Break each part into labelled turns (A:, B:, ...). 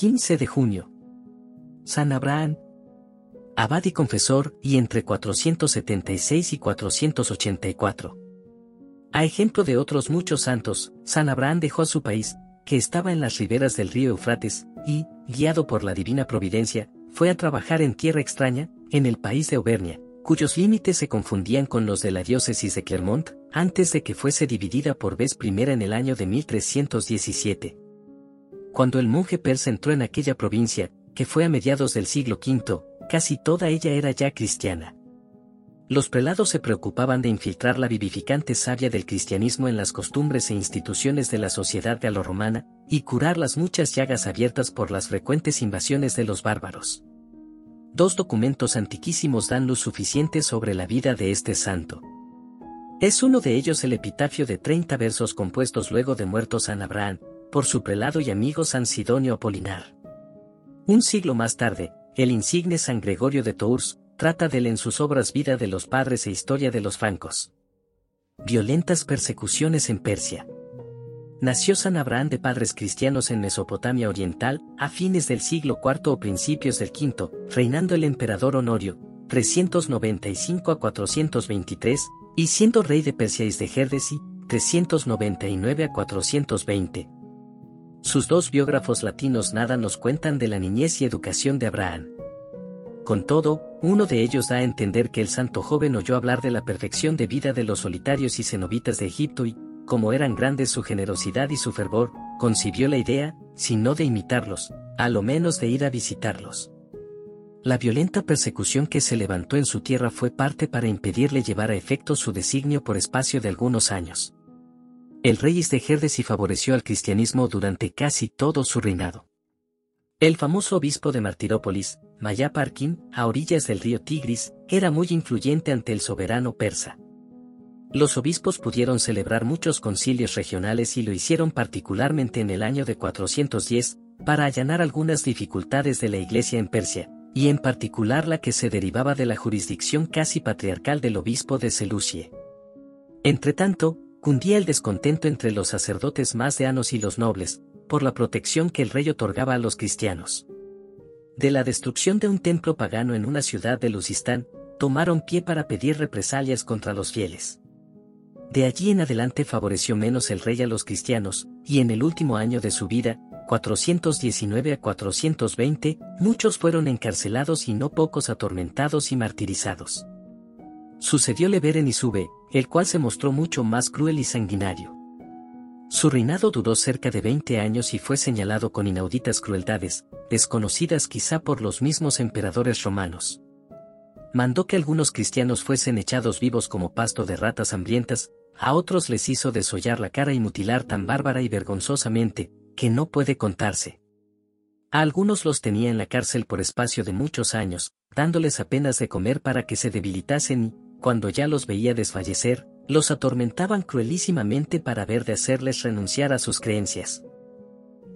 A: 15 de junio. San Abraham, abad y confesor, y entre 476 y 484. A ejemplo de otros muchos santos, San Abraham dejó a su país, que estaba en las riberas del río Eufrates, y, guiado por la divina providencia, fue a trabajar en tierra extraña, en el país de Auvernia, cuyos límites se confundían con los de la diócesis de Clermont, antes de que fuese dividida por vez primera en el año de 1317. Cuando el monje persa entró en aquella provincia, que fue a mediados del siglo V, casi toda ella era ya cristiana. Los prelados se preocupaban de infiltrar la vivificante savia del cristianismo en las costumbres e instituciones de la sociedad galorromana, y curar las muchas llagas abiertas por las frecuentes invasiones de los bárbaros. Dos documentos antiquísimos dan luz suficiente sobre la vida de este santo. Es uno de ellos el epitafio de 30 versos compuestos luego de muerto San Abraham, por su prelado y amigo San Sidonio Apolinar. Un siglo más tarde, el insigne San Gregorio de Tours, trata de él en sus obras Vida de los Padres e Historia de los Francos. Violentas persecuciones en Persia. Nació San Abraham de padres cristianos en Mesopotamia Oriental, a fines del siglo IV o principios del V, reinando el emperador Honorio, 395 a 423, y siendo rey de Persia y de Gerdesi, 399 a 420. Sus dos biógrafos latinos nada nos cuentan de la niñez y educación de Abraham. Con todo, uno de ellos da a entender que el santo joven oyó hablar de la perfección de vida de los solitarios y cenobitas de Egipto y, como eran grandes su generosidad y su fervor, concibió la idea, si no de imitarlos, a lo menos de ir a visitarlos. La violenta persecución que se levantó en su tierra fue parte para impedirle llevar a efecto su designio por espacio de algunos años. El rey Isdegerdesi favoreció al cristianismo durante casi todo su reinado. El famoso obispo de Martirópolis, Mayaparkin, a orillas del río Tigris, era muy influyente ante el soberano persa. Los obispos pudieron celebrar muchos concilios regionales y lo hicieron particularmente en el año de 410, para allanar algunas dificultades de la iglesia en Persia, y en particular la que se derivaba de la jurisdicción casi patriarcal del obispo de Seleucie. Entretanto, cundía el descontento entre los sacerdotes más deanos y los nobles, por la protección que el rey otorgaba a los cristianos. De la destrucción de un templo pagano en una ciudad de Lucistán, tomaron pie para pedir represalias contra los fieles. De allí en adelante favoreció menos el rey a los cristianos, y en el último año de su vida, 419 a 420, muchos fueron encarcelados y no pocos atormentados y martirizados. Sucedióle Beren y Sube, el cual se mostró mucho más cruel y sanguinario. Su reinado duró cerca de 20 años y fue señalado con inauditas crueldades, desconocidas quizá por los mismos emperadores romanos. Mandó que algunos cristianos fuesen echados vivos como pasto de ratas hambrientas, a otros les hizo desollar la cara y mutilar tan bárbara y vergonzosamente, que no puede contarse. A algunos los tenía en la cárcel por espacio de muchos años, dándoles apenas de comer para que se debilitasen y, cuando ya los veía desfallecer, los atormentaban cruelísimamente para ver de hacerles renunciar a sus creencias.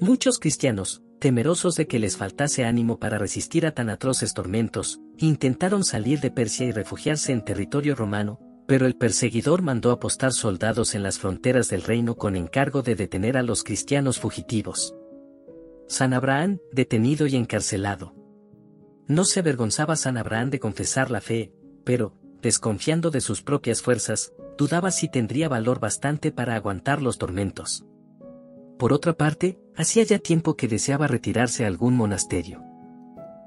A: Muchos cristianos, temerosos de que les faltase ánimo para resistir a tan atroces tormentos, intentaron salir de Persia y refugiarse en territorio romano, pero el perseguidor mandó apostar soldados en las fronteras del reino con encargo de detener a los cristianos fugitivos. San Abraham, detenido y encarcelado. No se avergonzaba San Abraham de confesar la fe, pero, desconfiando de sus propias fuerzas, dudaba si tendría valor bastante para aguantar los tormentos. Por otra parte, hacía ya tiempo que deseaba retirarse a algún monasterio.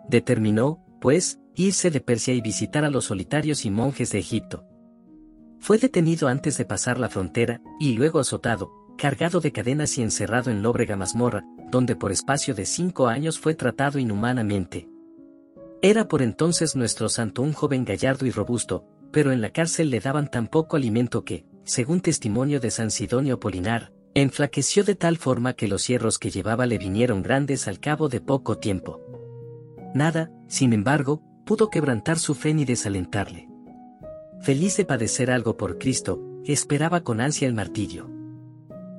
A: Determinó, pues, irse de Persia y visitar a los solitarios y monjes de Egipto. Fue detenido antes de pasar la frontera, y luego azotado, cargado de cadenas y encerrado en lóbrega mazmorra, donde por espacio de cinco años fue tratado inhumanamente. Era por entonces nuestro santo un joven gallardo y robusto, pero en la cárcel le daban tan poco alimento que, según testimonio de San Sidonio Apolinar, enflaqueció de tal forma que los hierros que llevaba le vinieron grandes al cabo de poco tiempo. Nada, sin embargo, pudo quebrantar su fe ni desalentarle. Feliz de padecer algo por Cristo, esperaba con ansia el martirio.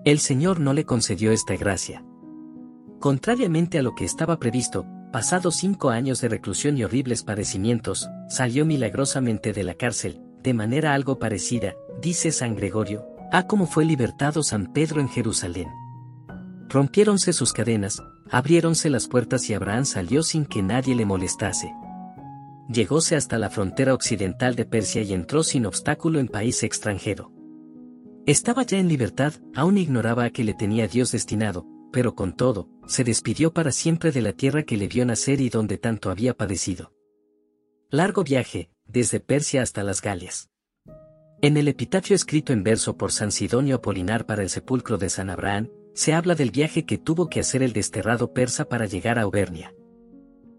A: El Señor no le concedió esta gracia. Contrariamente a lo que estaba previsto, Pasados cinco años de reclusión y horribles padecimientos, salió milagrosamente de la cárcel, de manera algo parecida, dice San Gregorio, a como fue libertado San Pedro en Jerusalén. Rompiéronse sus cadenas, abriéronse las puertas y Abraham salió sin que nadie le molestase. Llegóse hasta la frontera occidental de Persia y entró sin obstáculo en país extranjero. Estaba ya en libertad, aún ignoraba a que le tenía Dios destinado, pero con todo, se despidió para siempre de la tierra que le vio nacer y donde tanto había padecido. Largo viaje, desde Persia hasta las Galias. En el epitafio escrito en verso por San Sidonio Apolinar para el sepulcro de San Abraham, se habla del viaje que tuvo que hacer el desterrado persa para llegar a Auvernia.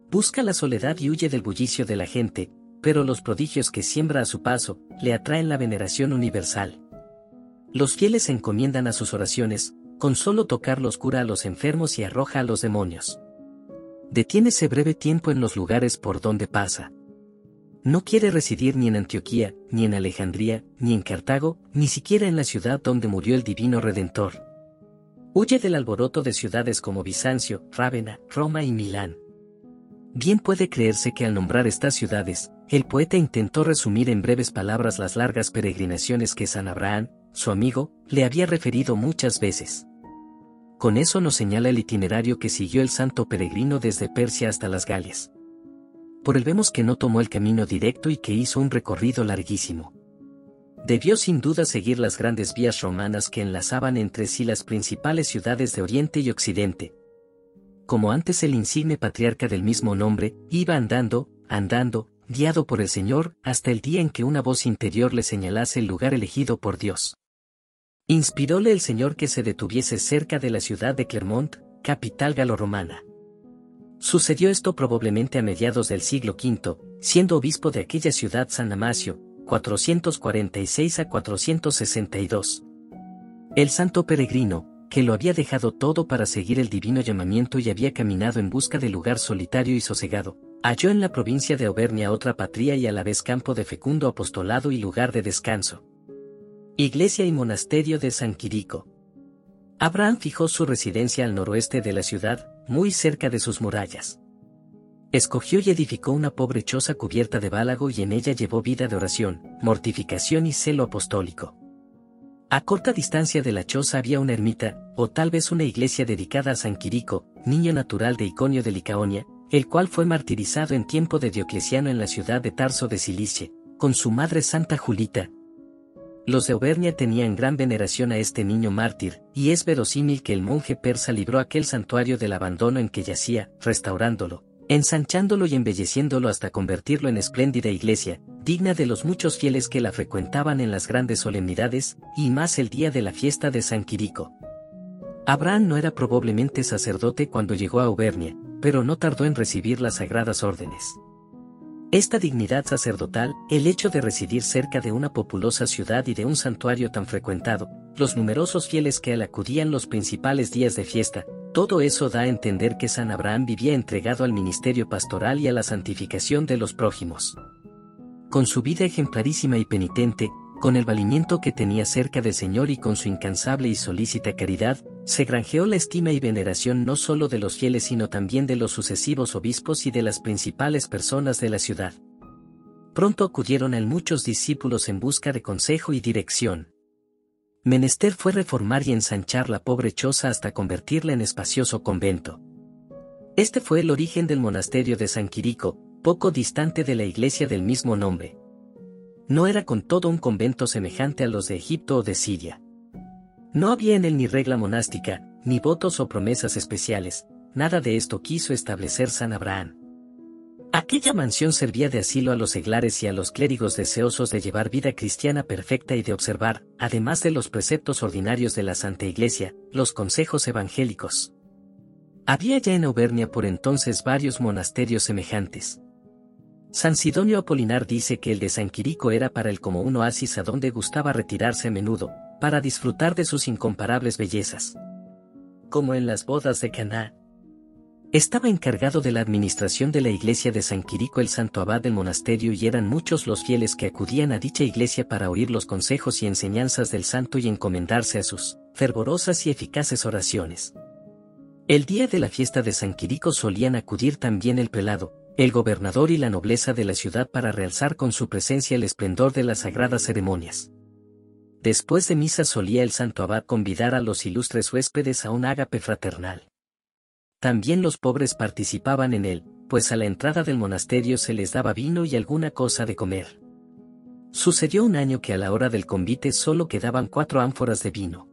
A: Busca la soledad y huye del bullicio de la gente, pero los prodigios que siembra a su paso, le atraen la veneración universal. Los fieles encomiendan a sus oraciones, con solo tocarlos cura a los enfermos y arroja a los demonios. Detiénese breve tiempo en los lugares por donde pasa. No quiere residir ni en Antioquía, ni en Alejandría, ni en Cartago, ni siquiera en la ciudad donde murió el divino Redentor. Huye del alboroto de ciudades como Bizancio, Rávena, Roma y Milán. Bien puede creerse que al nombrar estas ciudades, el poeta intentó resumir en breves palabras las largas peregrinaciones que San Abraham, su amigo, le había referido muchas veces. Con eso nos señala el itinerario que siguió el santo peregrino desde Persia hasta las Galias. Por él vemos que no tomó el camino directo y que hizo un recorrido larguísimo. Debió sin duda seguir las grandes vías romanas que enlazaban entre sí las principales ciudades de Oriente y Occidente. Como antes el insigne patriarca del mismo nombre, iba andando, andando, guiado por el Señor, hasta el día en que una voz interior le señalase el lugar elegido por Dios. Inspiróle el Señor que se detuviese cerca de la ciudad de Clermont, capital galorromana. Sucedió esto probablemente a mediados del siglo V, siendo obispo de aquella ciudad San Amasio, 446 a 462. El santo peregrino, que lo había dejado todo para seguir el divino llamamiento y había caminado en busca de lugar solitario y sosegado, halló en la provincia de Auvernia otra patria y a la vez campo de fecundo apostolado y lugar de descanso. Iglesia y monasterio de San Quirico. Abraham fijó su residencia al noroeste de la ciudad, muy cerca de sus murallas. Escogió y edificó una pobre choza cubierta de bálago y en ella llevó vida de oración, mortificación y celo apostólico. A corta distancia de la choza había una ermita, o tal vez una iglesia dedicada a San Quirico, niño natural de Iconio de Licaonia, el cual fue martirizado en tiempo de Diocleciano en la ciudad de Tarso de Cilicia, con su madre Santa Julita. Los de Auvernia tenían gran veneración a este niño mártir, y es verosímil que el monje persa libró aquel santuario del abandono en que yacía, restaurándolo, ensanchándolo y embelleciéndolo hasta convertirlo en espléndida iglesia, digna de los muchos fieles que la frecuentaban en las grandes solemnidades, y más el día de la fiesta de San Quirico. Abraham no era probablemente sacerdote cuando llegó a Auvernia, pero no tardó en recibir las sagradas órdenes. Esta dignidad sacerdotal, el hecho de residir cerca de una populosa ciudad y de un santuario tan frecuentado, los numerosos fieles que al acudían los principales días de fiesta, todo eso da a entender que San Abraham vivía entregado al ministerio pastoral y a la santificación de los prójimos. Con su vida ejemplarísima y penitente, con el valimiento que tenía cerca del Señor y con su incansable y solícita caridad, se granjeó la estima y veneración no solo de los fieles sino también de los sucesivos obispos y de las principales personas de la ciudad. Pronto acudieron a él muchos discípulos en busca de consejo y dirección. Menester fue reformar y ensanchar la pobre choza hasta convertirla en espacioso convento. Este fue el origen del monasterio de San Quirico, poco distante de la iglesia del mismo nombre. No era con todo un convento semejante a los de Egipto o de Siria. No había en él ni regla monástica, ni votos o promesas especiales, nada de esto quiso establecer San Abraham. Aquella mansión servía de asilo a los seglares y a los clérigos deseosos de llevar vida cristiana perfecta y de observar, además de los preceptos ordinarios de la Santa Iglesia, los consejos evangélicos. Había ya en Auvernia por entonces varios monasterios semejantes. San Sidonio Apolinar dice que el de San Quirico era para él como un oasis a donde gustaba retirarse a menudo, para disfrutar de sus incomparables bellezas. Como en las bodas de Caná, estaba encargado de la administración de la iglesia de San Quirico el santo abad del monasterio y eran muchos los fieles que acudían a dicha iglesia para oír los consejos y enseñanzas del santo y encomendarse a sus fervorosas y eficaces oraciones. El día de la fiesta de San Quirico solían acudir también el prelado, el gobernador y la nobleza de la ciudad para realzar con su presencia el esplendor de las sagradas ceremonias. Después de misa solía el santo abad convidar a los ilustres huéspedes a un ágape fraternal. También los pobres participaban en él, pues a la entrada del monasterio se les daba vino y alguna cosa de comer. Sucedió un año que a la hora del convite solo quedaban cuatro ánforas de vino.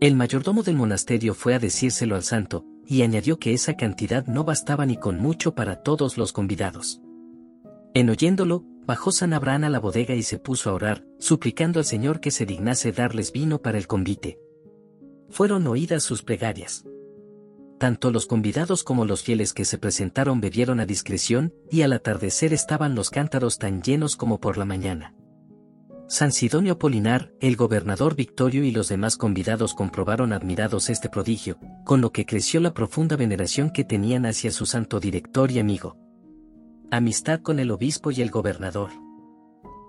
A: El mayordomo del monasterio fue a decírselo al santo, y añadió que esa cantidad no bastaba ni con mucho para todos los convidados. En oyéndolo, bajó San Abraham a la bodega y se puso a orar, suplicando al Señor que se dignase darles vino para el convite. Fueron oídas sus plegarias. Tanto los convidados como los fieles que se presentaron bebieron a discreción, y al atardecer estaban los cántaros tan llenos como por la mañana. San Sidonio Apolinar, el gobernador Victorio y los demás convidados comprobaron admirados este prodigio, con lo que creció la profunda veneración que tenían hacia su santo director y amigo. Amistad con el obispo y el gobernador.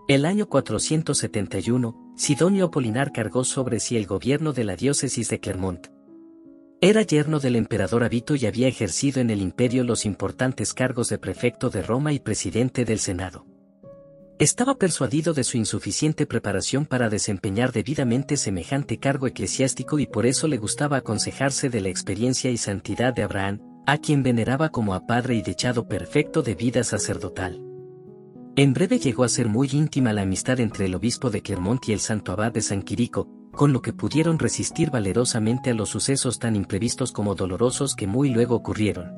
A: El año 471, Sidonio Apolinar cargó sobre sí el gobierno de la diócesis de Clermont. Era yerno del emperador Abito y había ejercido en el imperio los importantes cargos de prefecto de Roma y presidente del Senado. Estaba persuadido de su insuficiente preparación para desempeñar debidamente semejante cargo eclesiástico y por eso le gustaba aconsejarse de la experiencia y santidad de Abraham, a quien veneraba como a padre y dechado perfecto de vida sacerdotal. En breve llegó a ser muy íntima la amistad entre el obispo de Clermont y el santo abad de San Quirico, con lo que pudieron resistir valerosamente a los sucesos tan imprevistos como dolorosos que muy luego ocurrieron.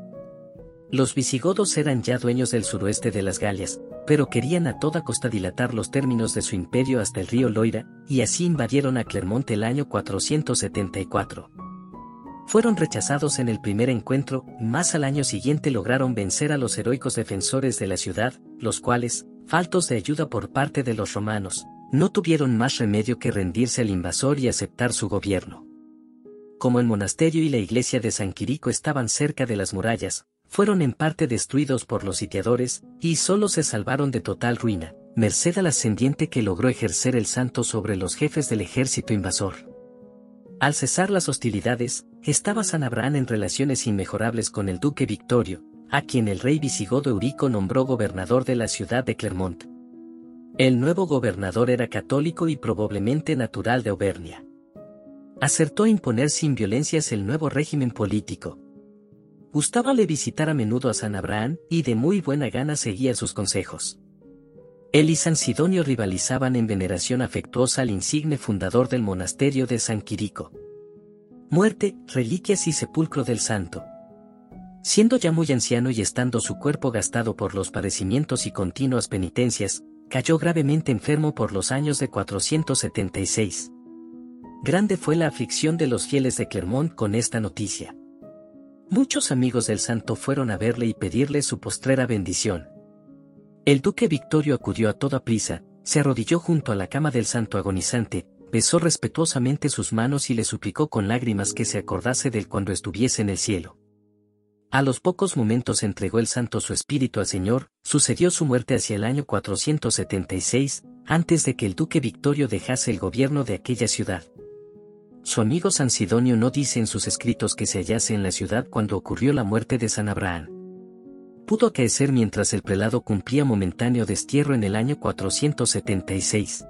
A: Los visigodos eran ya dueños del suroeste de las Galias, pero querían a toda costa dilatar los términos de su imperio hasta el río Loira, y así invadieron a Clermont el año 474. Fueron rechazados en el primer encuentro, más al año siguiente lograron vencer a los heroicos defensores de la ciudad, los cuales, faltos de ayuda por parte de los romanos, no tuvieron más remedio que rendirse al invasor y aceptar su gobierno. Como el monasterio y la iglesia de San Quirico estaban cerca de las murallas, fueron en parte destruidos por los sitiadores, y solo se salvaron de total ruina, merced al ascendiente que logró ejercer el santo sobre los jefes del ejército invasor. Al cesar las hostilidades, estaba San Abraham en relaciones inmejorables con el duque Victorio, a quien el rey visigodo Eurico nombró gobernador de la ciudad de Clermont. El nuevo gobernador era católico y probablemente natural de Auvernia. Acertó a imponer sin violencias el nuevo régimen político. Gustábale visitar a menudo a San Abraham y de muy buena gana seguía sus consejos. Él y San Sidonio rivalizaban en veneración afectuosa al insigne fundador del monasterio de San Quirico. Muerte, reliquias y sepulcro del santo. Siendo ya muy anciano y estando su cuerpo gastado por los padecimientos y continuas penitencias, cayó gravemente enfermo por los años de 476. Grande fue la aflicción de los fieles de Clermont con esta noticia. Muchos amigos del santo fueron a verle y pedirle su postrera bendición. El duque Victorio acudió a toda prisa, se arrodilló junto a la cama del santo agonizante, besó respetuosamente sus manos y le suplicó con lágrimas que se acordase del cuando estuviese en el cielo. A los pocos momentos entregó el santo su espíritu al Señor, sucedió su muerte hacia el año 476, antes de que el duque Victorio dejase el gobierno de aquella ciudad. Su amigo San Sidonio no dice en sus escritos que se hallase en la ciudad cuando ocurrió la muerte de San Abraham. Pudo acaecer mientras el prelado cumplía momentáneo destierro en el año 476.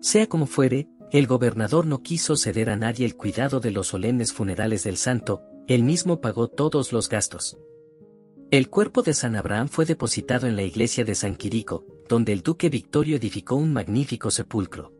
A: Sea como fuere, el gobernador no quiso ceder a nadie el cuidado de los solemnes funerales del santo, él mismo pagó todos los gastos. El cuerpo de San Abraham fue depositado en la iglesia de San Quirico, donde el duque Victorio edificó un magnífico sepulcro.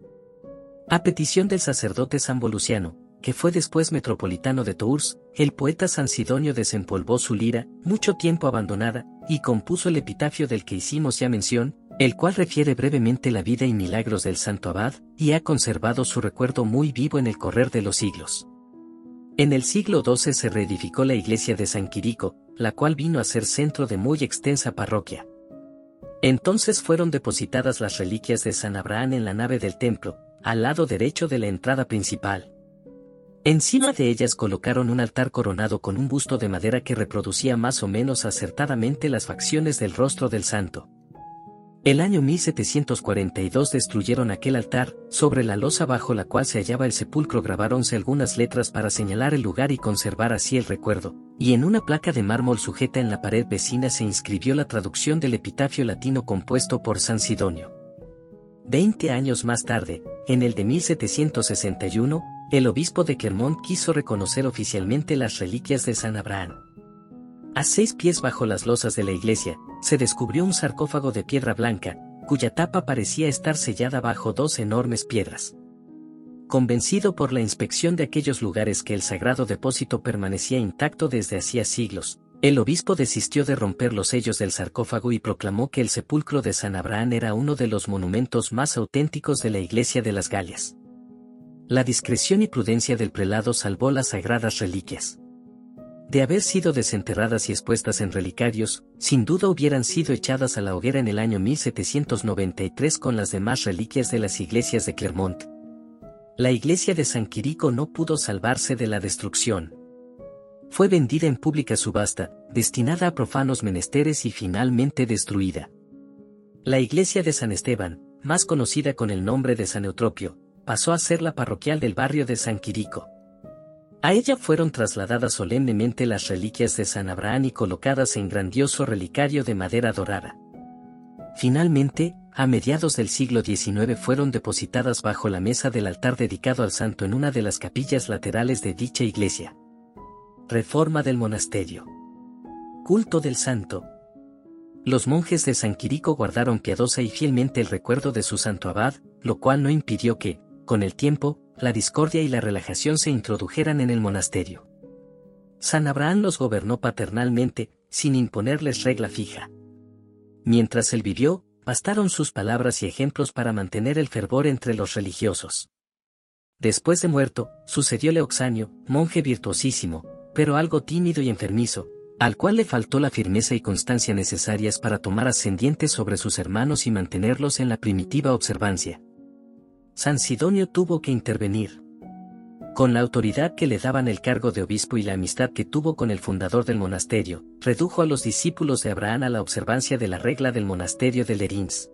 A: A petición del sacerdote San Voluciano, que fue después metropolitano de Tours, el poeta San Sidonio desempolvó su lira, mucho tiempo abandonada, y compuso el epitafio del que hicimos ya mención, el cual refiere brevemente la vida y milagros del santo abad, y ha conservado su recuerdo muy vivo en el correr de los siglos. En el siglo XII se reedificó la iglesia de San Quirico, la cual vino a ser centro de muy extensa parroquia. Entonces fueron depositadas las reliquias de San Abraham en la nave del templo, al lado derecho de la entrada principal. Encima de ellas colocaron un altar coronado con un busto de madera que reproducía más o menos acertadamente las facciones del rostro del santo. El año 1742 destruyeron aquel altar, sobre la losa bajo la cual se hallaba el sepulcro grabaronse algunas letras para señalar el lugar y conservar así el recuerdo, y en una placa de mármol sujeta en la pared vecina se inscribió la traducción del epitafio latino compuesto por San Sidonio. Veinte años más tarde, en el de 1761, el obispo de Clermont quiso reconocer oficialmente las reliquias de San Abraham. A seis pies bajo las losas de la iglesia, se descubrió un sarcófago de piedra blanca, cuya tapa parecía estar sellada bajo dos enormes piedras. Convencido por la inspección de aquellos lugares que el sagrado depósito permanecía intacto desde hacía siglos, el obispo desistió de romper los sellos del sarcófago y proclamó que el sepulcro de San Abraham era uno de los monumentos más auténticos de la iglesia de las Galias. La discreción y prudencia del prelado salvó las sagradas reliquias. De haber sido desenterradas y expuestas en relicarios, sin duda hubieran sido echadas a la hoguera en el año 1793 con las demás reliquias de las iglesias de Clermont. La iglesia de San Quirico no pudo salvarse de la destrucción. Fue vendida en pública subasta, destinada a profanos menesteres y finalmente destruida. La iglesia de San Esteban, más conocida con el nombre de San Eutropio, pasó a ser la parroquial del barrio de San Quirico. A ella fueron trasladadas solemnemente las reliquias de San Abraham y colocadas en grandioso relicario de madera dorada. Finalmente, a mediados del siglo XIX fueron depositadas bajo la mesa del altar dedicado al santo en una de las capillas laterales de dicha iglesia. Reforma del monasterio. Culto del santo. Los monjes de San Quirico guardaron piadosa y fielmente el recuerdo de su santo abad, lo cual no impidió que, con el tiempo, la discordia y la relajación se introdujeran en el monasterio. San Abraham los gobernó paternalmente, sin imponerles regla fija. Mientras él vivió, bastaron sus palabras y ejemplos para mantener el fervor entre los religiosos. Después de muerto, sucedió Leoxanio, monje virtuosísimo, pero algo tímido y enfermizo, al cual le faltó la firmeza y constancia necesarias para tomar ascendientes sobre sus hermanos y mantenerlos en la primitiva observancia. San Sidonio tuvo que intervenir. Con la autoridad que le daban el cargo de obispo y la amistad que tuvo con el fundador del monasterio, redujo a los discípulos de Abraham a la observancia de la regla del monasterio de Lerins.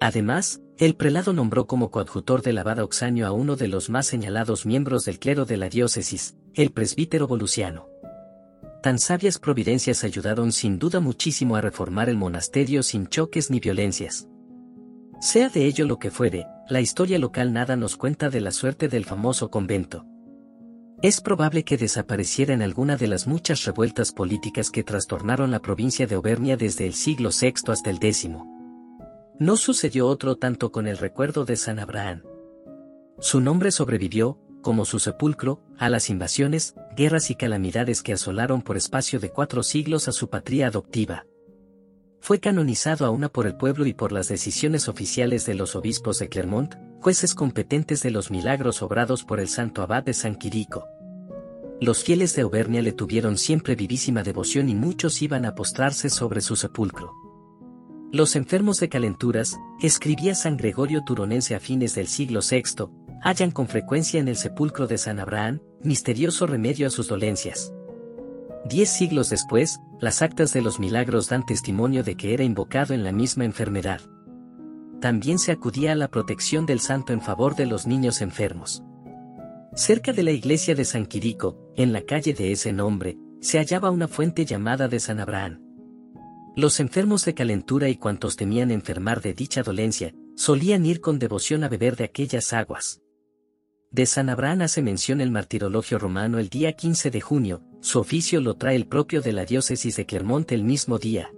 A: Además, el prelado nombró como coadjutor del abad Oxanio a uno de los más señalados miembros del clero de la diócesis, el presbítero Volusiano. Tan sabias providencias ayudaron sin duda muchísimo a reformar el monasterio sin choques ni violencias. Sea de ello lo que fuere, la historia local nada nos cuenta de la suerte del famoso convento. Es probable que desapareciera en alguna de las muchas revueltas políticas que trastornaron la provincia de Auvernia desde el siglo VI hasta el X. No sucedió otro tanto con el recuerdo de San Abraham. Su nombre sobrevivió, como su sepulcro, a las invasiones, guerras y calamidades que asolaron por espacio de cuatro siglos a su patria adoptiva fue canonizado a por el pueblo y por las decisiones oficiales de los obispos de Clermont, jueces competentes de los milagros obrados por el santo abad de San Quirico. Los fieles de Auvernia le tuvieron siempre vivísima devoción y muchos iban a postrarse sobre su sepulcro. Los enfermos de calenturas, escribía San Gregorio Turonense a fines del siglo VI, hallan con frecuencia en el sepulcro de San Abraham, misterioso remedio a sus dolencias. Diez siglos después, las actas de los milagros dan testimonio de que era invocado en la misma enfermedad. También se acudía a la protección del santo en favor de los niños enfermos. Cerca de la iglesia de San Quirico, en la calle de ese nombre, se hallaba una fuente llamada de San Abraham. Los enfermos de calentura y cuantos temían enfermar de dicha dolencia, solían ir con devoción a beber de aquellas aguas. De San Abraham hace mención el martirologio romano el día 15 de junio, su oficio lo trae el propio de la diócesis de Clermont el mismo día,